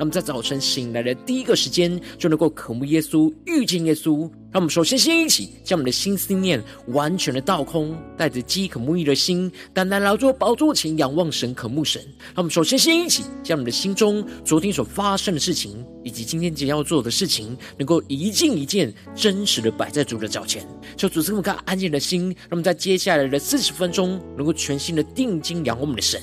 让我们在早晨醒来的第一个时间，就能够渴慕耶稣，遇见耶稣。让我们首先先一起将我们的心思念完全的倒空，带着饥渴慕义的心，单单来到宝座前仰望神、渴慕神。让我们首先先一起将我们的心中昨天所发生的事情，以及今天即将要做的事情，能够一件一件真实的摆在主的脚前，求主赐我们个安静的心。让我们在接下来的四十分钟，能够全心的定睛仰望我们的神。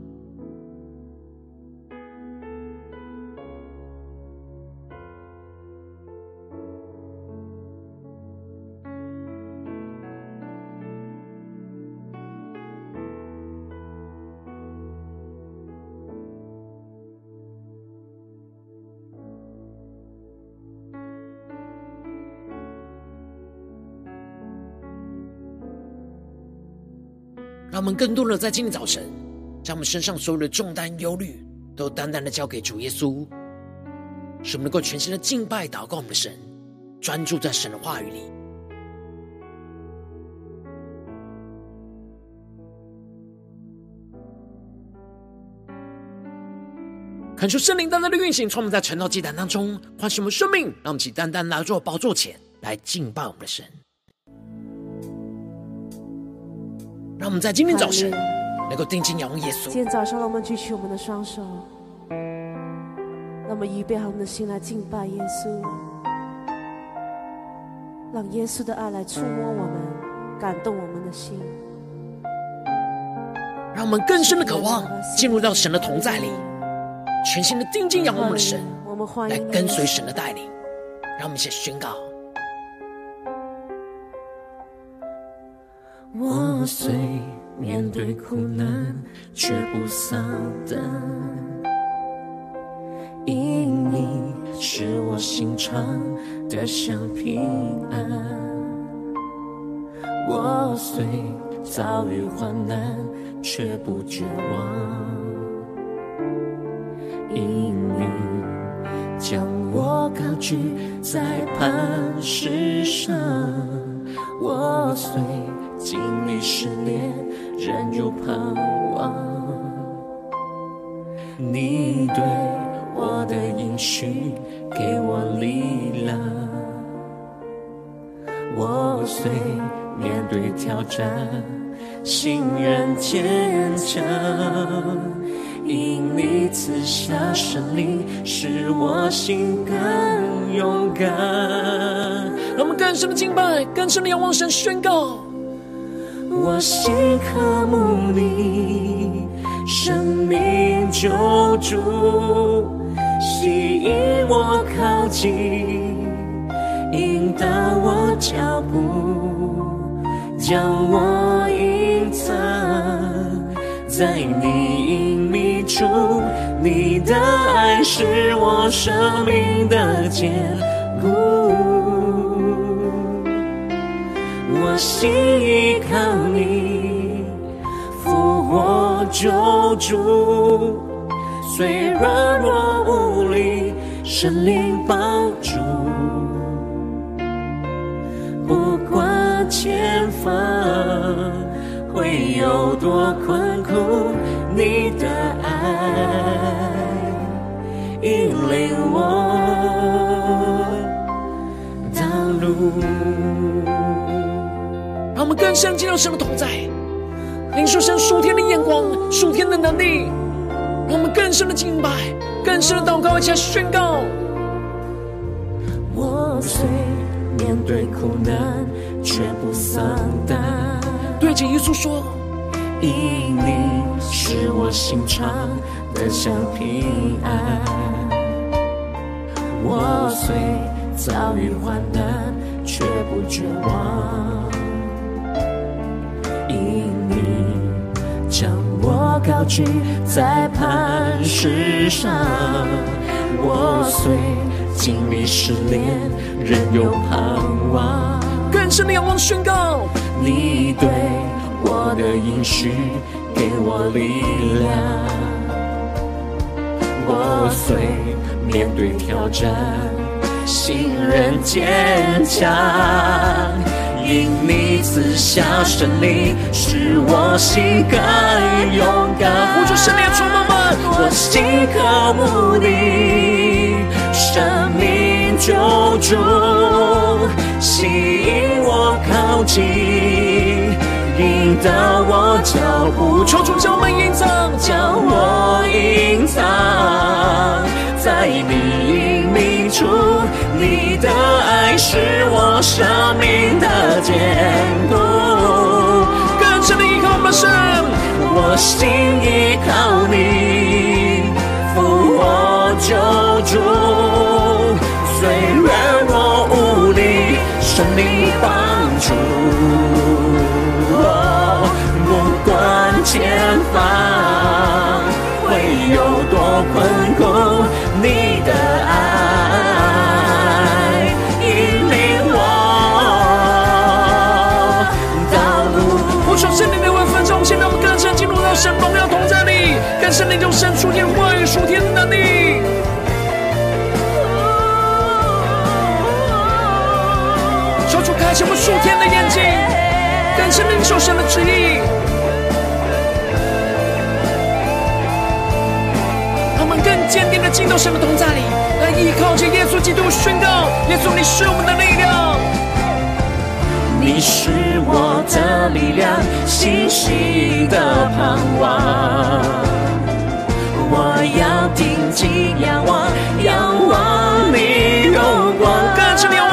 让我们更多的在今天早晨，将我们身上所有的重担、忧虑，都单单的交给主耶稣，使我们能够全心的敬拜、祷告我们的神，专注在神的话语里。恳求圣灵单单的运行，充满在晨祷祭坛当中，唤醒我们生命，让我们起单单来到宝座前来敬拜我们的神。让我们在今天早晨能够定睛仰望耶稣。今天早上，让我们举起我们的双手，让我们预备好我们的心来敬拜耶稣，让耶稣的爱来触摸我们，感动我们的心。让我们更深的渴望进入到神的同在里，全心的定睛仰望我们的神，来跟随神的带领。让我们一起宣告。我我虽面对苦难，却不丧胆，因你使我心常得享平安。我虽遭遇患难，却不绝望，因你将我高举在磐石上。我虽经历试炼，仍有盼望。你对我的应许给我力量。我虽面对挑战，心仍坚强。因你赐下胜利，使我心更勇敢。让我们更深的敬拜，更深的仰望神，宣告。我心渴慕你，生命救主，吸引我靠近，引导我脚步，将我隐藏在你隐秘处。你的爱是我生命的坚固。我心依靠你，复活救主，虽软弱无力，神灵帮助。不管前方会有多困苦，你的爱引领我道路。让我们更深进入神的同在，领受神属天的眼光、属天的能力，我们更深的敬拜、更深的祷告，一起来宣告。我虽面对苦难，却不丧胆。对着耶稣说，因你是我心肠得享平安。我虽遭遇患难，却不绝望。高举在磐石上，我虽经历试炼，仍有盼望。更深的仰望宣告，你对我的应许给我力量。我虽面对挑战，心仍坚强，因你赐下神灵，使我心更勇敢。呼求圣灵充满们，我心渴慕你，生命救主，吸引我靠近，引导我脚步。求主将我们隐藏，将我隐藏在你隐秘处，你的爱是我生命的坚固。更深的依靠我们神，我心依靠你，扶我救主。虽然我无力，圣灵帮助，前方会有多困苦，你的爱引领我道路。呼求圣灵的万分钟，现在我们更深进入到神荣耀同在里，更深的就生出天话语属天的能力。求主开启我们属天的眼睛，更深领受神的旨意。坚定的进到神的同在里，来依靠着耶稣基督，宣告：耶稣，你是我们的力量。你是我的力量，信心的盼望。我要定睛仰望，仰望你荣光。更深的仰望神的荣光。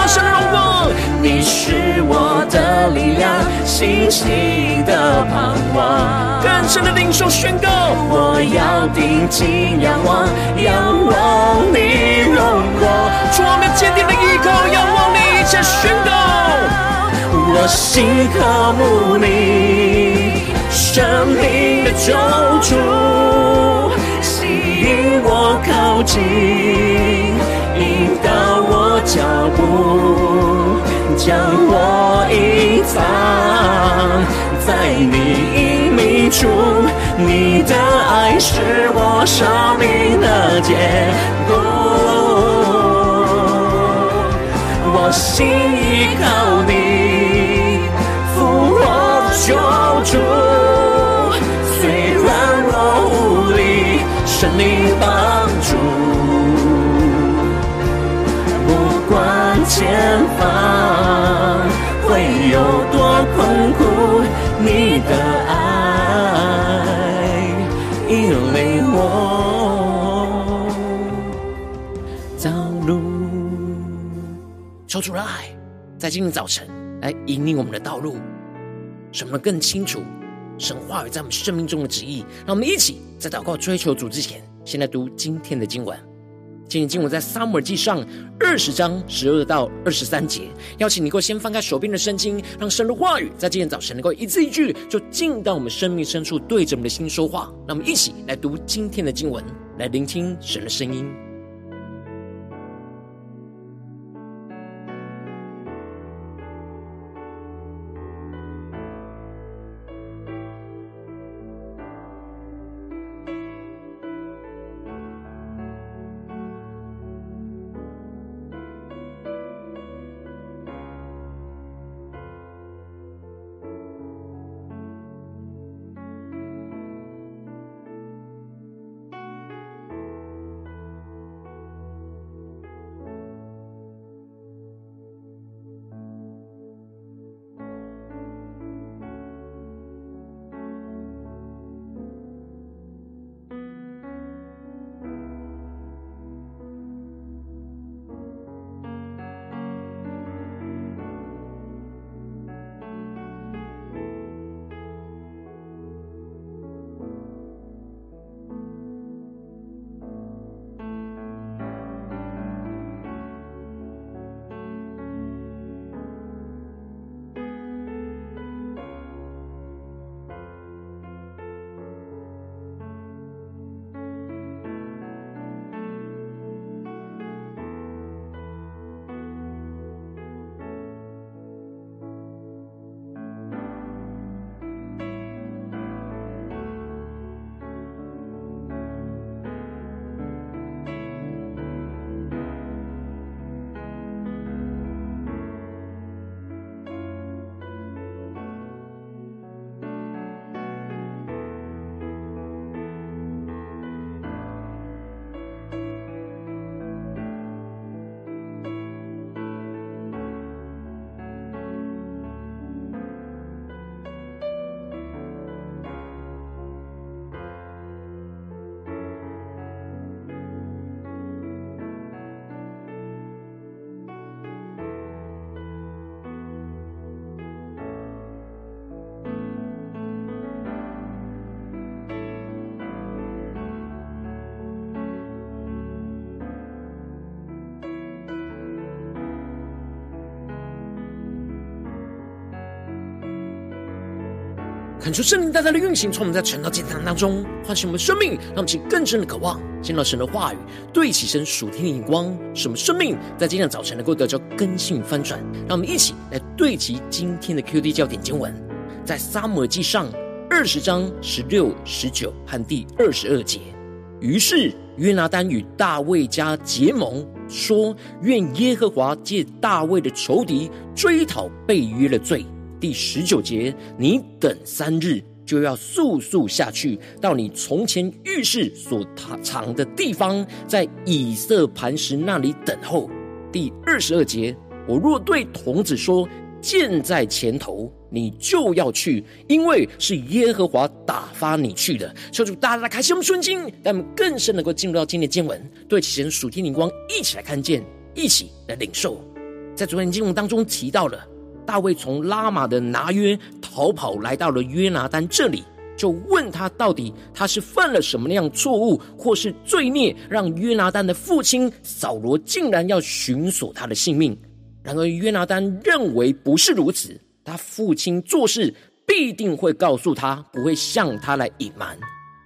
你是我的力量，信心的盼望。更深的领受宣告，我要定睛仰望，仰望你荣光。主，我们坚定的依靠，仰望你，一切宣告。我心渴慕你，生命的救主，吸引我靠近，引导我脚步，将我隐藏在你隐秘处，你的爱是我生命的坚固。我心依靠你，复活救主。在今天早晨来引领我们的道路，使我们更清楚神话语在我们生命中的旨意。让我们一起在祷告追求主之前，先来读今天的经文。今天经文在撒母耳记上二十章十二到二十三节。邀请你能够先翻开手边的圣经，让神的话语在今天早晨能够一字一句，就进到我们生命深处，对着我们的心说话。让我们一起来读今天的经文，来聆听神的声音。恳求圣灵大大的运行，从我们在晨祷祭坛当中唤醒我们生命，让我们起更深的渴望，见到神的话语，对齐神属天的眼光，使我们生命在今天早晨能够得到更新翻转。让我们一起来对齐今天的 QD 焦点经文，在撒母耳记上二十章十六、十九和第二十二节。于是约拿单与大卫家结盟，说：愿耶和华借大卫的仇敌追讨被约的罪。第十九节，你等三日，就要速速下去，到你从前预示所藏的地方，在以色磐石那里等候。第二十二节，我若对童子说，箭在前头，你就要去，因为是耶和华打发你去的。求主大大开启我们顺经，让我们更深能够进入到今天的经文，对其神属天灵光，一起来看见，一起来领受。在昨天经文当中提到了。大卫从拉玛的拿约逃跑，来到了约拿单这里，就问他到底他是犯了什么样错误，或是罪孽，让约拿单的父亲扫罗竟然要寻索他的性命。然而约拿单认为不是如此，他父亲做事必定会告诉他，不会向他来隐瞒。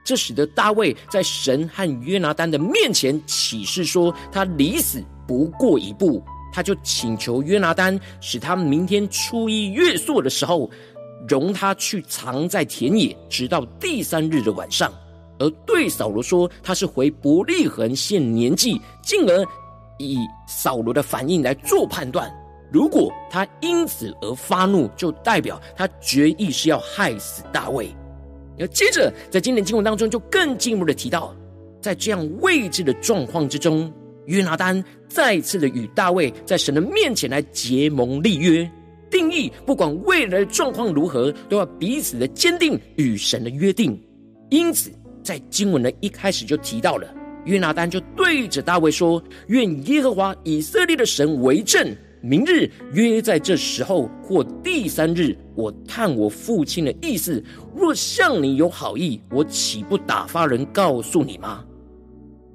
这使得大卫在神和约拿单的面前起誓说，他离死不过一步。他就请求约拿单，使他明天初一月朔的时候，容他去藏在田野，直到第三日的晚上。而对扫罗说，他是回伯利恒献年纪，进而以扫罗的反应来做判断。如果他因此而发怒，就代表他决意是要害死大卫。要接着在今天经文当中，就更进一步的提到，在这样未知的状况之中。约拿单再次的与大卫在神的面前来结盟立约，定义不管未来的状况如何，都要彼此的坚定与神的约定。因此，在经文的一开始就提到了，约拿单就对着大卫说：“愿耶和华以色列的神为证，明日约在这时候或第三日，我探我父亲的意思，若向你有好意，我岂不打发人告诉你吗？”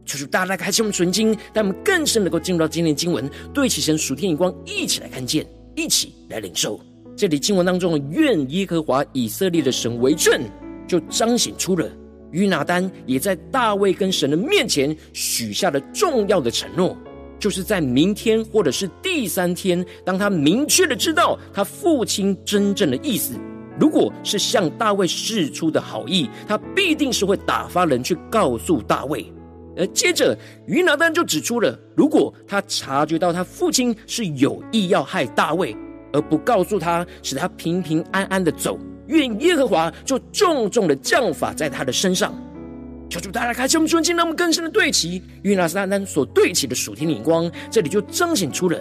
求主大大开启我们纯经，带我们更深能够进入到今天的经文，对齐神属天眼光，一起来看见，一起来领受。这里经文当中的“愿耶和华以色列的神为证”，就彰显出了约拿单也在大卫跟神的面前许下了重要的承诺，就是在明天或者是第三天，当他明确的知道他父亲真正的意思，如果是向大卫示出的好意，他必定是会打发人去告诉大卫。而接着，约拿单就指出了，如果他察觉到他父亲是有意要害大卫，而不告诉他，使他平平安安的走，愿耶和华就重重的降罚在他的身上。求主大家开启我们顺境，让我们更深的对齐约拿单所对齐的属天眼光，这里就彰显出了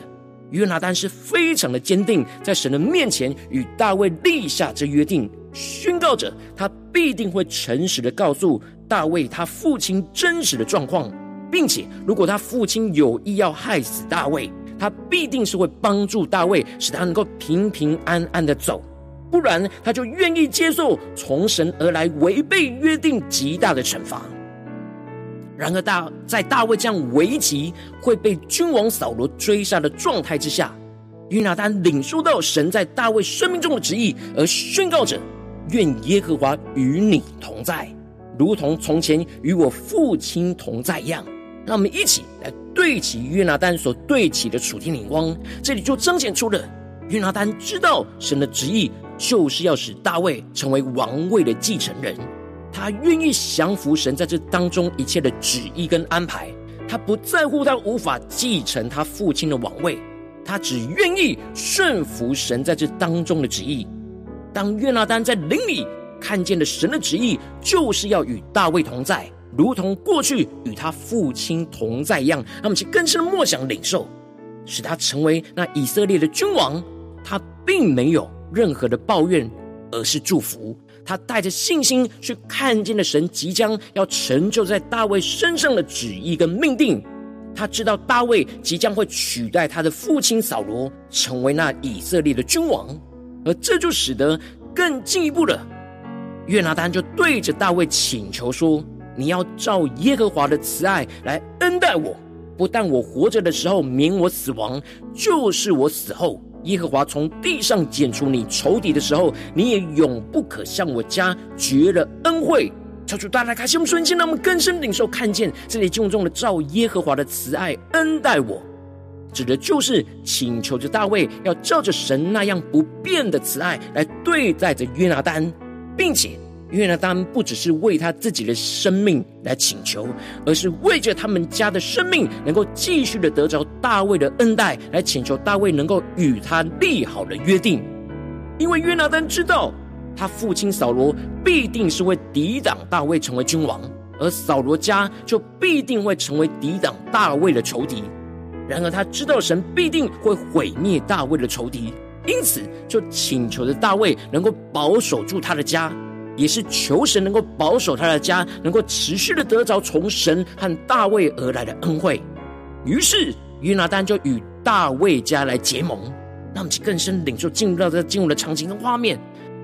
约拿单是非常的坚定，在神的面前与大卫立下这约定，宣告着他必定会诚实的告诉。大卫他父亲真实的状况，并且如果他父亲有意要害死大卫，他必定是会帮助大卫，使他能够平平安安的走，不然他就愿意接受从神而来违背约定极大的惩罚。然而大在大卫这样危急会被君王扫罗追杀的状态之下，约拿单领受到神在大卫生命中的旨意，而宣告着：愿耶和华与你同在。如同从前与我父亲同在一样，让我们一起来对齐约拿丹所对齐的属天灵光。这里就彰显出了约拿丹知道神的旨意，就是要使大卫成为王位的继承人。他愿意降服神在这当中一切的旨意跟安排。他不在乎他无法继承他父亲的王位，他只愿意顺服神在这当中的旨意。当约拿单在林里。看见了神的旨意，就是要与大卫同在，如同过去与他父亲同在一样。让我们去更深的默想领受，使他成为那以色列的君王。他并没有任何的抱怨，而是祝福。他带着信心去看见了神即将要成就在大卫身上的旨意跟命定。他知道大卫即将会取代他的父亲扫罗，成为那以色列的君王，而这就使得更进一步的。约拿单就对着大卫请求说：“你要照耶和华的慈爱来恩待我，不但我活着的时候免我死亡，就是我死后耶和华从地上剪除你仇敌的时候，你也永不可向我家绝了恩惠。求主大大开心我们瞬间，让我们更深领受看见这里经文中的照耶和华的慈爱恩待我，指的就是请求着大卫要照着神那样不变的慈爱来对待着约拿单，并且约拿单不只是为他自己的生命来请求，而是为着他们家的生命能够继续的得着大卫的恩待，来请求大卫能够与他立好的约定，因为约拿单知道。他父亲扫罗必定是会抵挡大卫成为君王，而扫罗家就必定会成为抵挡大卫的仇敌。然而他知道神必定会毁灭大卫的仇敌，因此就请求着大卫能够保守住他的家，也是求神能够保守他的家，能够持续的得着从神和大卫而来的恩惠。于是约拿单就与大卫家来结盟，让我们更深领受进入到这进入的场景跟画面。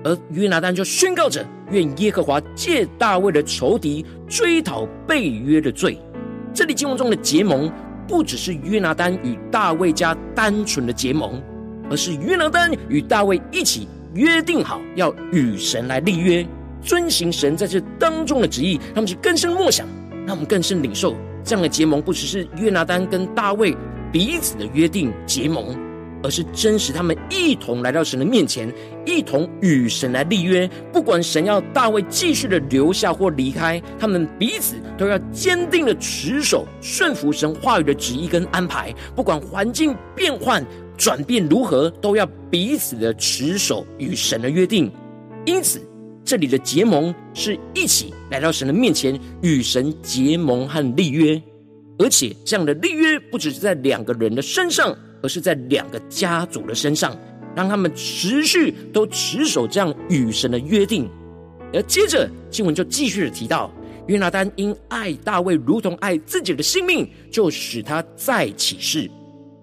而约拿单就宣告着：“愿耶和华借大卫的仇敌追讨背约的罪。”这里经文中的结盟，不只是约拿丹与大卫家单纯的结盟，而是约拿丹与大卫一起约定好要与神来立约，遵行神在这当中的旨意。他们是更深默想，让我们更深领受这样的结盟，不只是约拿丹跟大卫彼此的约定结盟。而是真实，他们一同来到神的面前，一同与神来立约。不管神要大卫继续的留下或离开，他们彼此都要坚定的持守、顺服神话语的旨意跟安排。不管环境变换、转变如何，都要彼此的持守与神的约定。因此，这里的结盟是一起来到神的面前，与神结盟和立约。而且，这样的立约不只是在两个人的身上。而是在两个家族的身上，让他们持续都持守这样与神的约定。而接着经文就继续的提到，约拿单因爱大卫如同爱自己的性命，就使他再起誓。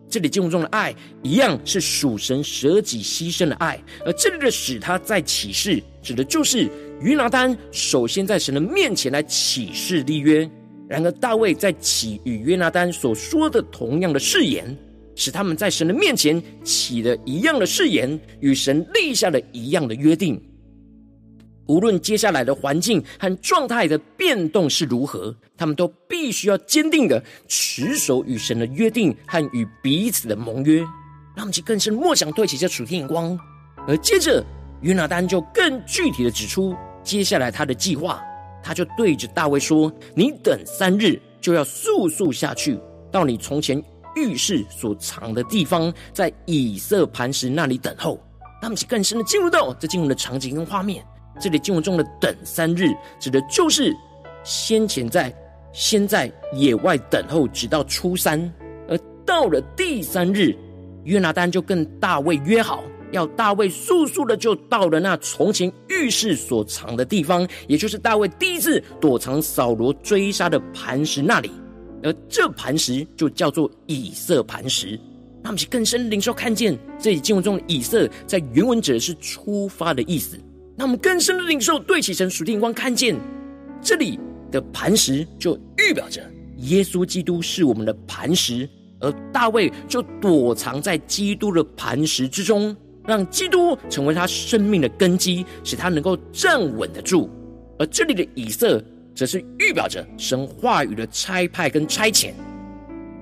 这里经文中的爱一样是属神舍己牺牲的爱，而这里的使他再起誓，指的就是约拿单首先在神的面前来起誓立约。然而大卫在起与约拿单所说的同样的誓言。使他们在神的面前起了一样的誓言，与神立下了一样的约定。无论接下来的环境和状态的变动是如何，他们都必须要坚定的持守与神的约定和与彼此的盟约。让我们去更深默想，对齐这楚天眼光。而接着约拿单就更具体的指出接下来他的计划，他就对着大卫说：“你等三日，就要速速下去，到你从前。”浴室所藏的地方，在以色磐石那里等候。那么，更深的进入到这经文的场景跟画面。这里经文中的“等三日”，指的就是先前在先在野外等候，直到初三。而到了第三日，约拿单就跟大卫约好，要大卫速速的就到了那从前浴室所藏的地方，也就是大卫第一次躲藏扫罗追杀的磐石那里。而这磐石就叫做以色磐石，那么是更深领受看见这里经文中的以色，在原文指的是出发的意思。那我们更深的领受对齐神属天光，看见这里的磐石就预表着耶稣基督是我们的磐石，而大卫就躲藏在基督的磐石之中，让基督成为他生命的根基，使他能够站稳得住。而这里的以色。则是预表着神话语的差派跟差遣。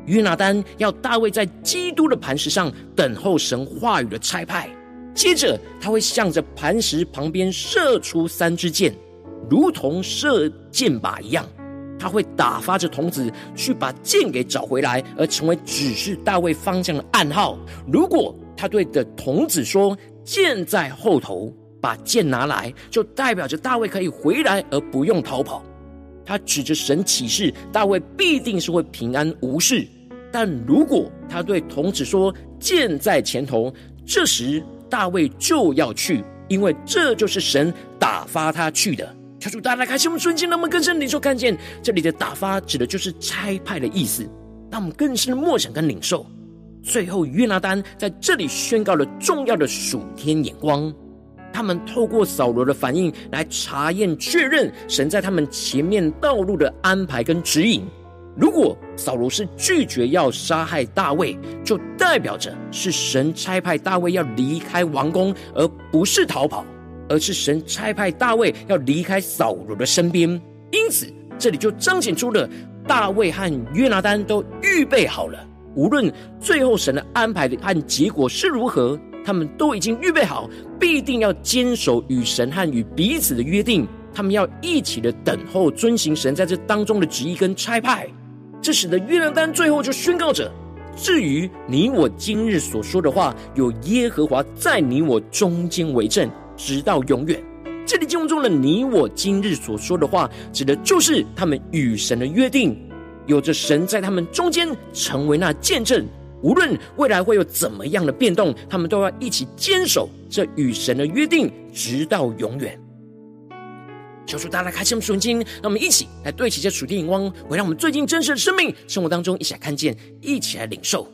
约拿单要大卫在基督的磐石上等候神话语的差派，接着他会向着磐石旁边射出三支箭，如同射箭靶一样。他会打发着童子去把箭给找回来，而成为指示大卫方向的暗号。如果他对的童子说：“箭在后头，把箭拿来”，就代表着大卫可以回来，而不用逃跑。他指着神起誓，大卫必定是会平安无事。但如果他对童子说“箭在前头”，这时大卫就要去，因为这就是神打发他去的。求主大家开心，我们瞬间那么更深领受看见，这里的打发指的就是差派的意思。让我们更深的默想跟领受。最后约拿单在这里宣告了重要的属天眼光。他们透过扫罗的反应来查验确认神在他们前面道路的安排跟指引。如果扫罗是拒绝要杀害大卫，就代表着是神差派大卫要离开王宫，而不是逃跑，而是神差派大卫要离开扫罗的身边。因此，这里就彰显出了大卫和约拿单都预备好了，无论最后神的安排和结果是如何，他们都已经预备好，必定要坚守与神和与彼此的约定。他们要一起的等候遵行神在这当中的旨意跟差派。这使得约拿单最后就宣告着：“至于你我今日所说的话，有耶和华在你我中间为证，直到永远。”这里经文中的“你我今日所说的话”，指的就是他们与神的约定，有着神在他们中间成为那见证。无论未来会有怎么样的变动，他们都要一起坚守这与神的约定，直到永远。求主大家开启我们属灵经，让我们一起来对齐这属天眼光，回让我们最近真实的生命生活当中一起来看见，一起来领受。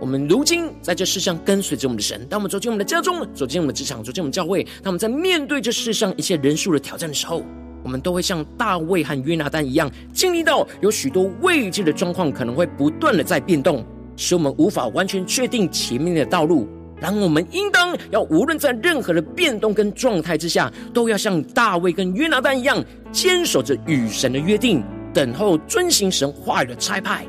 我们如今在这世上跟随着我们的神，当我们走进我们的家中，走进我们的职场，走进我们教会，当我们在面对这世上一切人数的挑战的时候，我们都会像大卫和约拿单一样，经历到有许多未知的状况可能会不断的在变动，使我们无法完全确定前面的道路。然后我们应当要无论在任何的变动跟状态之下，都要像大卫跟约拿单一样，坚守着与神的约定，等候遵行神话语的差派。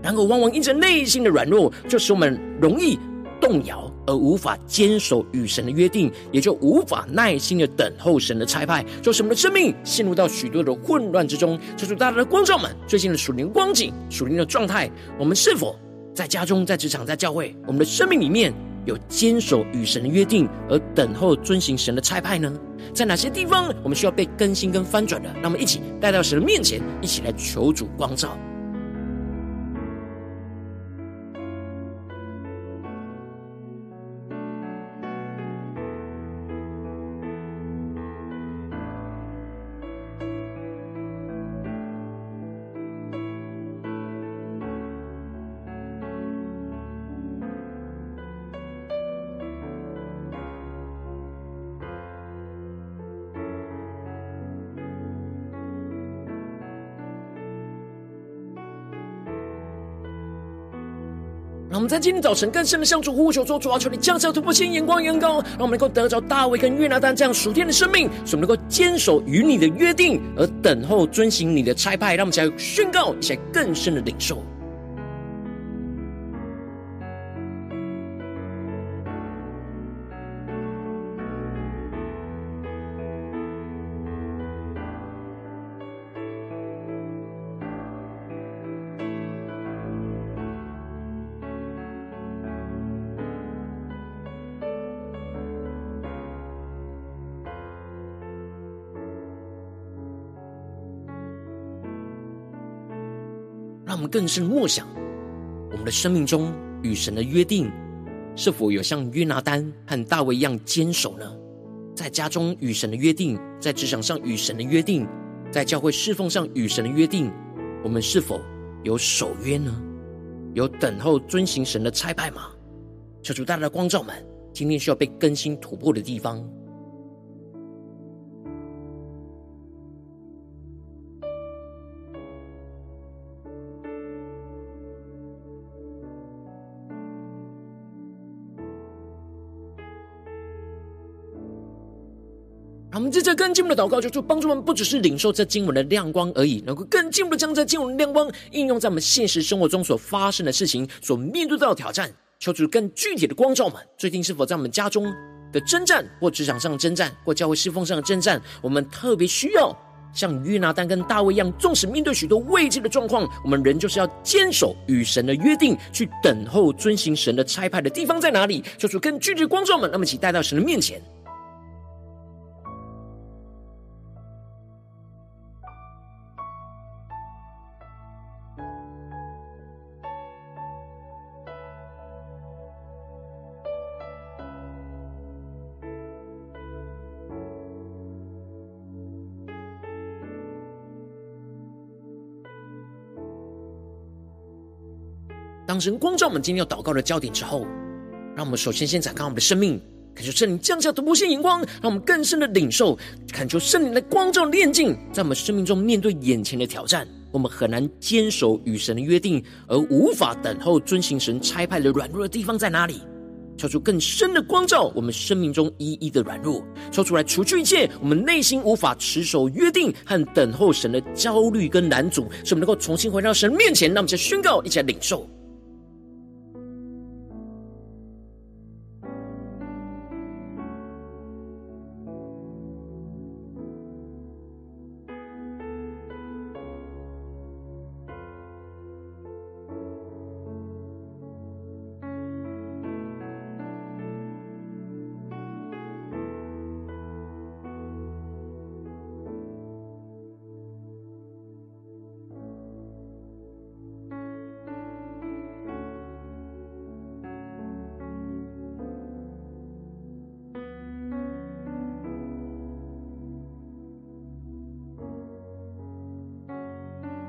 然后往往因着内心的软弱，就使我们容易动摇，而无法坚守与神的约定，也就无法耐心的等候神的差派，就使我们的生命陷入到许多的混乱之中。求主大家的光照们最近的属灵光景、属灵的状态，我们是否在家中、在职场、在教会，我们的生命里面？有坚守与神的约定，而等候遵行神的差派呢？在哪些地方我们需要被更新跟翻转的？让我们一起带到神的面前，一起来求主光照。在今天早晨更深的向主呼求说：主啊，求你降下突破性眼光，眼高，让我们能够得着大卫跟约拿丹这样属天的生命，使我们能够坚守与你的约定，而等候遵行你的差派。让我们起来宣告，一些更深的领受。更深默想，我们的生命中与神的约定，是否有像约拿单和大卫一样坚守呢？在家中与神的约定，在职场上与神的约定，在教会侍奉上与神的约定，我们是否有守约呢？有等候遵行神的差派吗？求主大大的光照们，今天需要被更新突破的地方。们在这更进一步的祷告，就主帮助我们，不只是领受这经文的亮光而已，能够更进一步的将这经文的亮光应用在我们现实生活中所发生的事情、所面对到的挑战。求主更具体的光照们，最近是否在我们家中的征战，或职场上的征战，或教会侍奉上的征战，我们特别需要像约拿单跟大卫一样，纵使面对许多未知的状况，我们仍旧是要坚守与神的约定，去等候遵行神的差派的地方在哪里？求主更具体的光照们，那么一起带到神的面前。神光照我们今天要祷告的焦点之后，让我们首先先展开我们的生命，恳求圣灵降下突破性眼光，让我们更深的领受，恳求圣灵的光照炼净，在我们生命中面对眼前的挑战，我们很难坚守与神的约定，而无法等候遵行神差派的软弱的地方在哪里？求出更深的光照，我们生命中一一的软弱，说出来除去一切我们内心无法持守约定和等候神的焦虑跟难阻，使我们能够重新回到神面前。让我们再宣告，一起来领受。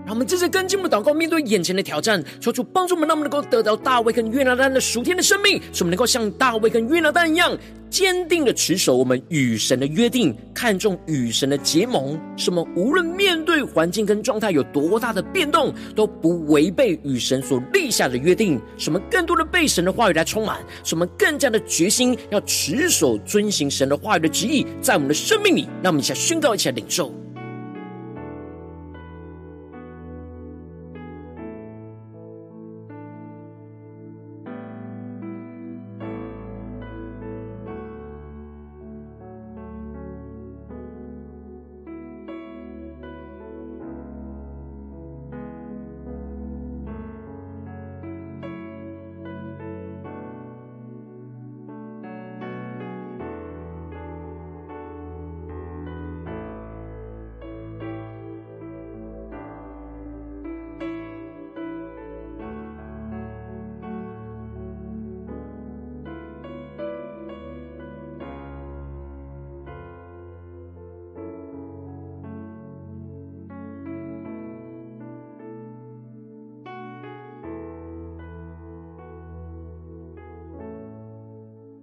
让我们这次跟进我们的祷告，面对眼前的挑战，求主帮助我们，让我们能够得到大卫跟约拿单的属天的生命，使我们能够像大卫跟约拿单一样，坚定的持守我们与神的约定，看重与神的结盟，使我们无论面对环境跟状态有多大的变动，都不违背与神所立下的约定，使我们更多的被神的话语来充满，使我们更加的决心要持守遵行神的话语的旨意，在我们的生命里，让我们一起来宣告，一起来领受。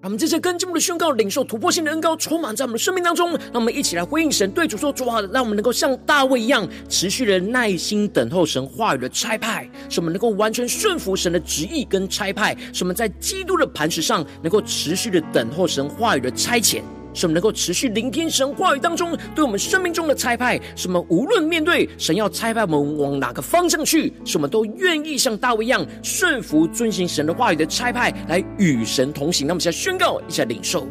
我们这些跟进我们的宣告、领受突破性的恩高，充满在我们的生命当中。让我们一起来回应神，对主说：“主啊，让我们能够像大卫一样，持续的耐心等候神话语的差派，使我们能够完全顺服神的旨意跟差派，使我们在基督的磐石上能够持续的等候神话语的差遣。”使我们能够持续聆听神话语当中对我们生命中的差派，使我们无论面对神要差派我们往哪个方向去，使我们都愿意像大卫一样顺服遵行神的话语的差派，来与神同行。那么，现在宣告一下领受，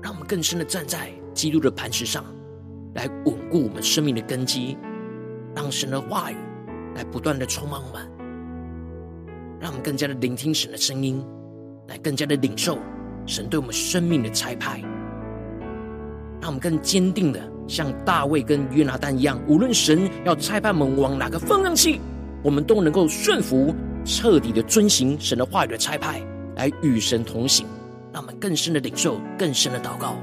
让我们更深的站在基督的磐石上，来稳固我们生命的根基，让神的话语来不断的充满我们。让我们更加的聆听神的声音，来更加的领受神对我们生命的差派。让我们更坚定的像大卫跟约拿单一样，无论神要差派我们往哪个方向去，我们都能够顺服，彻底的遵行神的话语的差派，来与神同行。让我们更深的领受，更深的祷告。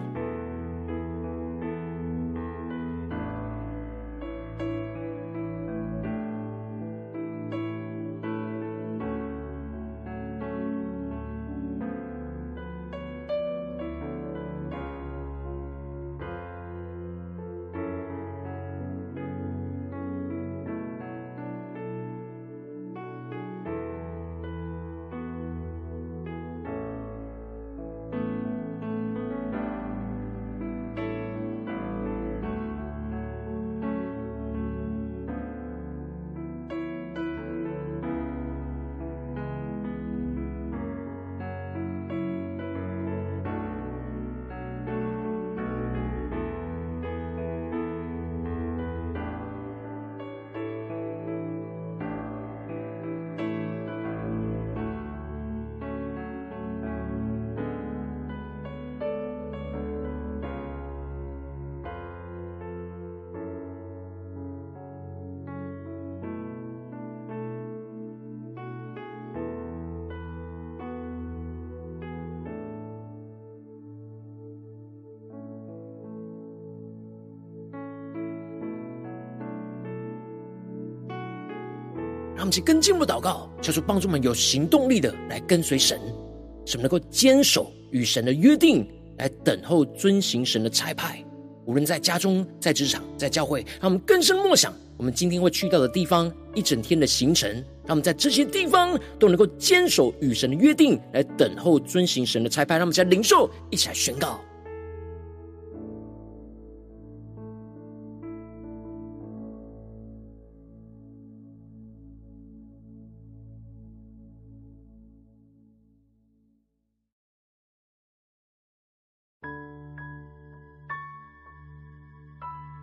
让我们去跟进我们的祷告，求主帮助我们有行动力的来跟随神，使我们能够坚守与神的约定，来等候遵行神的差派。无论在家中、在职场、在教会，让我们更深默想我们今天会去到的地方，一整天的行程，让我们在这些地方都能够坚守与神的约定，来等候遵行神的差派。让我们在灵兽，一起来宣告。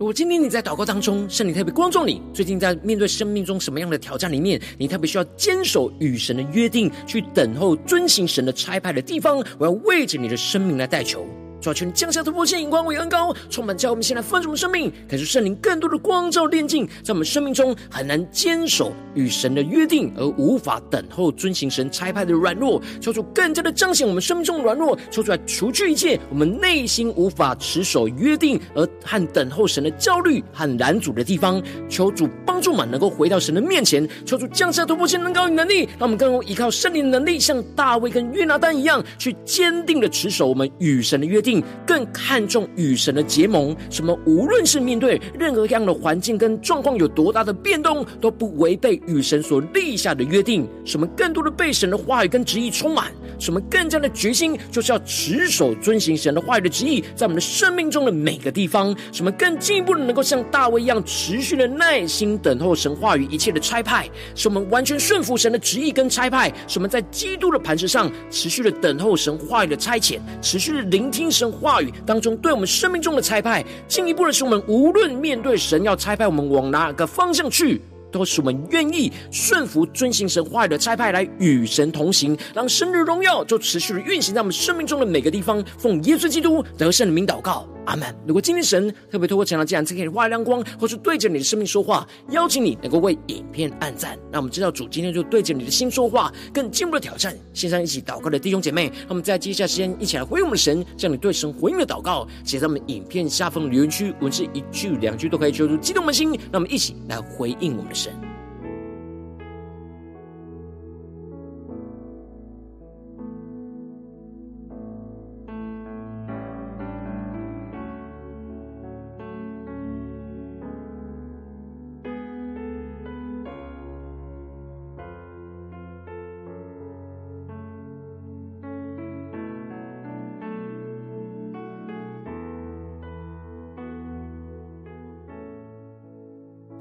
如果今天你在祷告当中，圣灵特别光照你，最近在面对生命中什么样的挑战里面，你特别需要坚守与神的约定，去等候遵行神的差派的地方，我要为着你的生命来代求。主要求你降下突破性眼光，为恩高充满，叫我们现在丰盛的生命，感受圣灵更多的光照炼净，在我们生命中很难坚守与神的约定，而无法等候遵行神差派的软弱，求主更加的彰显我们生命中的软弱，求主来除去一切我们内心无法持守约定而和等候神的焦虑和拦阻的地方，求主帮助我们能够回到神的面前，求主降下突破性能高与能力，让我们更能依靠圣灵的能力，像大卫跟约拿单一样，去坚定的持守我们与神的约定。更看重与神的结盟，什么无论是面对任何样的环境跟状况有多大的变动，都不违背与神所立下的约定。什么更多的被神的话语跟旨意充满，什么更加的决心，就是要持守遵行神的话语的旨意，在我们的生命中的每个地方。什么更进一步的，能够像大卫一样，持续的耐心等候神话语一切的差派，使我们完全顺服神的旨意跟差派。使我们在基督的磐石上持续的等候神话语的差遣，持续的聆听。神话语当中，对我们生命中的差派，进一步的是，我们无论面对神要差派我们往哪个方向去，都是我们愿意顺服、遵行神话语的差派，来与神同行，让神的荣耀就持续的运行在我们生命中的每个地方。奉耶稣基督得胜的名祷告。阿门。如果今天神特别透过这样这样，给你发亮光，或是对着你的生命说话，邀请你能够为影片按赞，让我们知道主今天就对着你的心说话，更进一步的挑战。线上一起祷告的弟兄姐妹，让我们在接下来时间一起来回应我们的神，将你对神回应的祷告写在我们影片下方的留言区，文字一句两句都可以，求出激动的心。让我们一起来回应我们的神。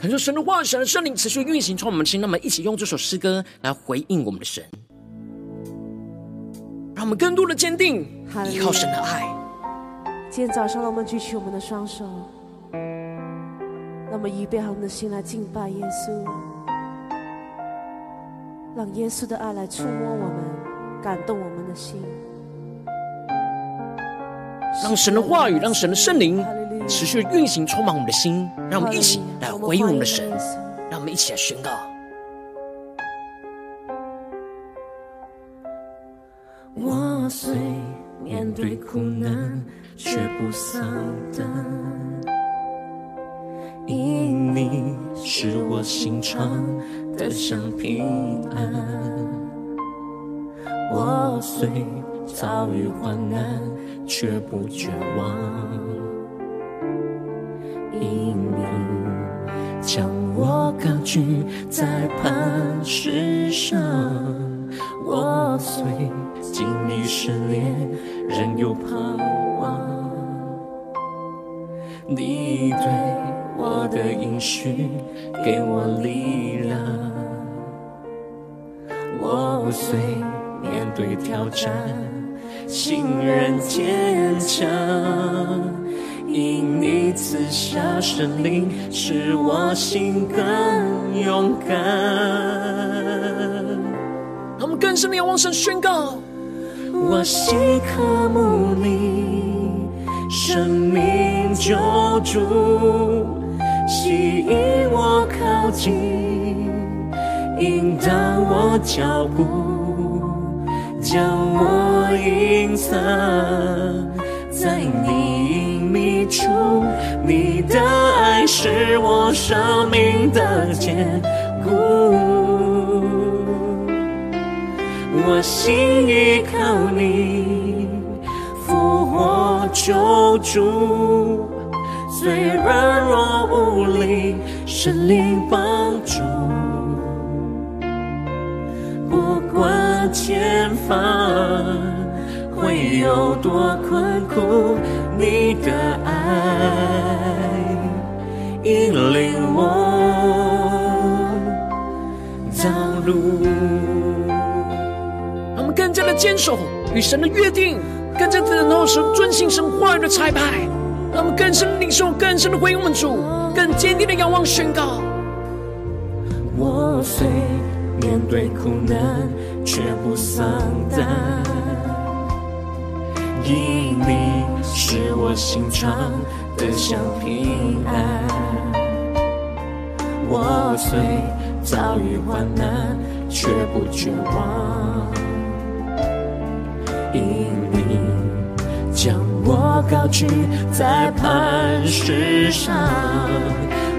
恳求神的话语、神的圣灵持续运行从我们的心，那么一起用这首诗歌来回应我们的神，让我们更多的坚定依靠神的爱。今天早上，让我们举起我们的双手，让我们预备好我们的心来敬拜耶稣，让耶稣的爱来触摸我们，感动我们的心，让神的话语，让神的圣灵持续运行，充满我们的心。让我们一起来回应我们的神，让我们一起来宣告。我虽面对苦难，却不丧胆，因你是我心常得享平安。我虽遭遇患难，却不绝望，因你将我高举在磐石上。我虽经历试炼，仍有盼望。你对我的应许给我力量。我虽面对挑战，心仍坚强，因你赐下圣灵，使我心更勇敢。他们更深的仰望神宣告，我心渴慕你，生命救主，吸引我靠近，引导我脚步，将我隐藏在你隐秘处，你的爱是我生命的坚固。我心依靠你，复活救主，虽软弱无力，神灵帮助。不管前方会有多困苦，你的爱引领我道路。我们更加的坚守与神的约定，更加的等候神遵行神话语的差派，让我们更深的领受，更深的回应我们主，更坚定的仰望宣告。我虽面对苦难，却不丧胆，因你使我心常得享平安。我虽遭遇患难，却不绝望。因你将我高举在磐石上，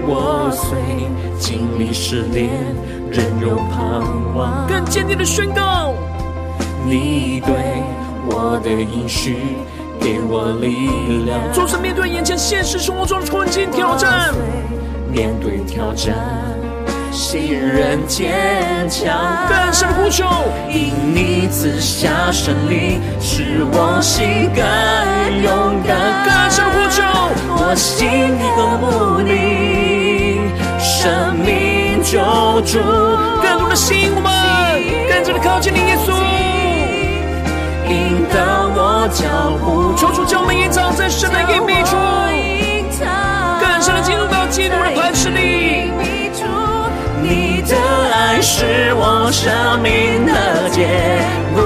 我虽经历试炼，仍有盼望。更坚定的宣告，你对我的应许给我力量。就是面对眼前现实生活中的困境挑战，面对挑战。信任坚强，更深呼求，因你赐下圣灵，使我心更勇敢。更深呼求，我心和慕你，生命救主，更多的吸引我们，脚步，求主将我们隐藏在神的隐秘处，更深的进入到基督的磐石里。你的爱是我生命的坚固，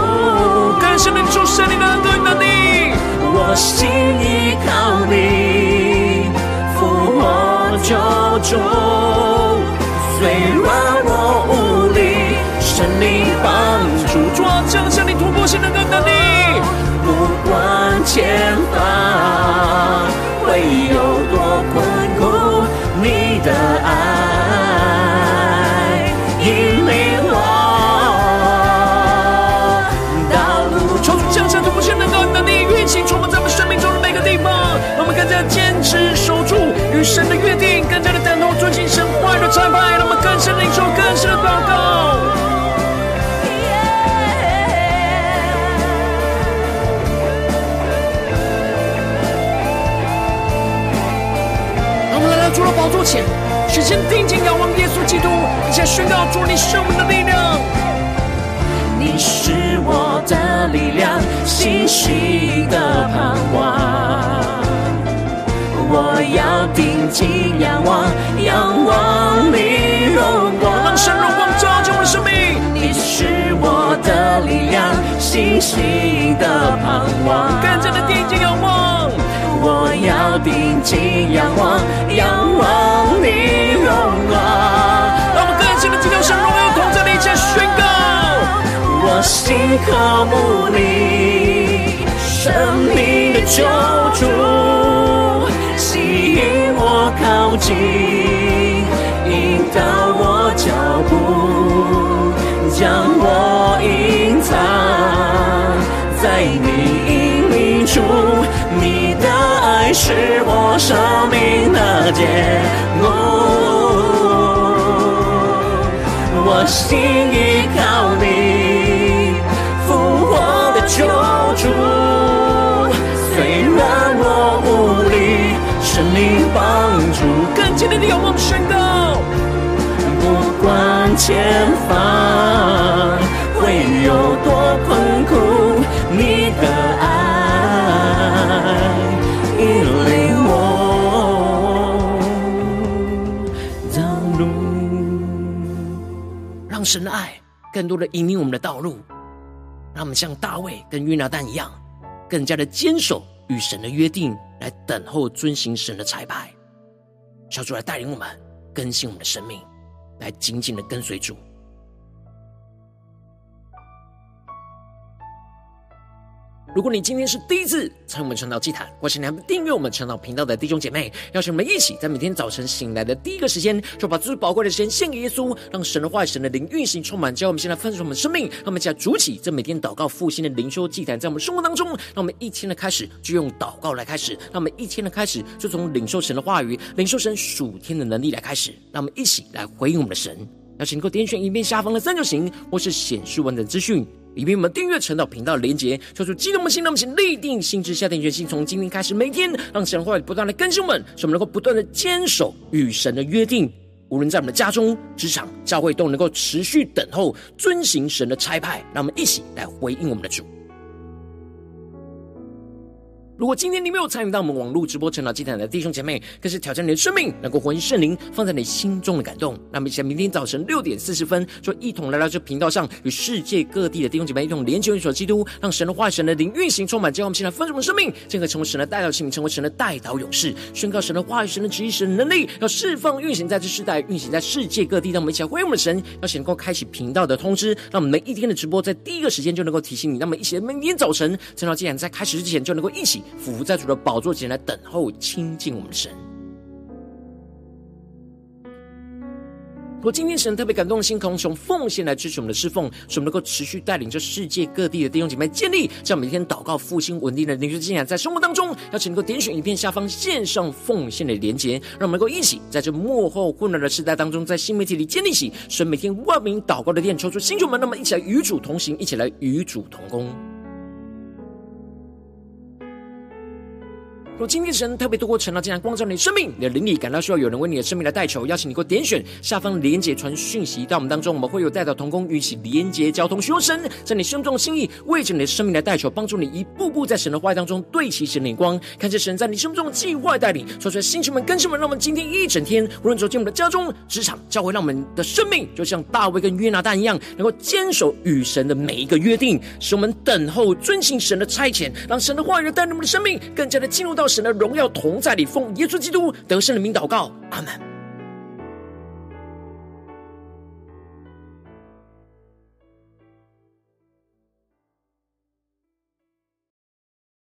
更深的主圣灵的恩典能力，我心依靠你，复活救主，虽软弱无力，神灵帮助，主啊，将圣灵突破性的能力，前方宝座前，全心定睛仰望耶稣基督，并且宣告主你是我们的力量，你是我的力量，信心的盼望。我要定睛仰望，仰望你荣光，让神荣光照进我的生命。你是我的力量，信心的盼望。更加的定睛仰望，我要定睛仰望，仰心渴慕你，生命的救主，吸引我靠近，引导我脚步，将我隐藏在你隐秘处。你的爱是我生命的结果，我心依靠你。帮助，更坚定的仰望宣告。不管前方会有多困苦，你的爱引领我道路。让神的爱更多的引领我们的道路。让我们像大卫跟约拿单一样，更加的坚守与神的约定，来等候遵行神的彩排。小主来带领我们更新我们的生命，来紧紧的跟随主。如果你今天是第一次参与我们晨祷祭坛，或是你还没订阅我们晨祷频道的弟兄姐妹，邀请我们一起在每天早晨醒来的第一个时间，就把最宝贵的时间献给耶稣，让神的话语、神的灵运行充满，教我们现在分盛我们生命，让我们一起来主起这每天祷告复兴的灵修祭坛，在我们生活当中，让我们一天的开始就用祷告来开始，让我们一天的开始就从领受神的话语、领受神属天的能力来开始，让我们一起来回应我们的神。邀请你能够点选影片下方的三角形，或是显示完整资讯。里面我们订阅陈祷频道的连接，说出激动的心，那么请立定心志，下定决心，从今天开始，每天让神的话不断的更新我们，使我们能够不断的坚守与神的约定，无论在我们的家中、职场、教会，都能够持续等候、遵行神的差派。让我们一起来回应我们的主。如果今天你没有参与到我们网络直播晨祷祭坛的弟兄姐妹，更是挑战你的生命，能够回应圣灵放在你心中的感动。那么，在明天早晨六点四十分，就一同来到这频道上，与世界各地的弟兄姐妹一同连接、联手基督，让神的话、神的灵运行充满，将我们现在丰盛的生命，进而成为神的代祷器皿，成为神的代祷勇士，宣告神的话语、神的旨意、神的能力，要释放运行在这世代，运行在世界各地。让我们一起来回应我们的神，要能够开启频道的通知，让我们每一天的直播在第一个时间就能够提醒你。那么，一起每天早晨晨祷祭坛在开始之前，就能够一起俯伏在主的宝座前来等候亲近我们的神。我今天神特别感动的心，从奉献来支持我们的侍奉，使我们能够持续带领着世界各地的弟兄姐妹建立这样每天祷告复兴稳定的灵修信仰，在生活当中，邀请能够点选影片下方线上奉献的连结，让我们能够一起在这幕后混乱的时代当中，在新媒体里建立起神每天万名祷告的殿，抽出新主们，那么一起来与主同行，一起来与主同工。若今天神特别透过晨祷祭坛光照你的生命，你的灵里感到需要有人为你的生命来代求，邀请你给我点选下方连结传讯息到我们当中，我们会有代祷同工与其连结交通，寻求神在你心中的心意，为着你的生命来代求，帮助你一步步在神的话语当中对齐神的眼光，看见神在你心中的计划带领，说出来星球们、更新们，让我们今天一整天，无论走进我们的家中、职场、教会，让我们的生命就像大卫跟约拿单一样，能够坚守与神的每一个约定，使我们等候遵行神的差遣，让神的话语带领我们的生命更加的进入到到。神的荣耀同在里，奉耶稣基督得胜的名祷告，阿门。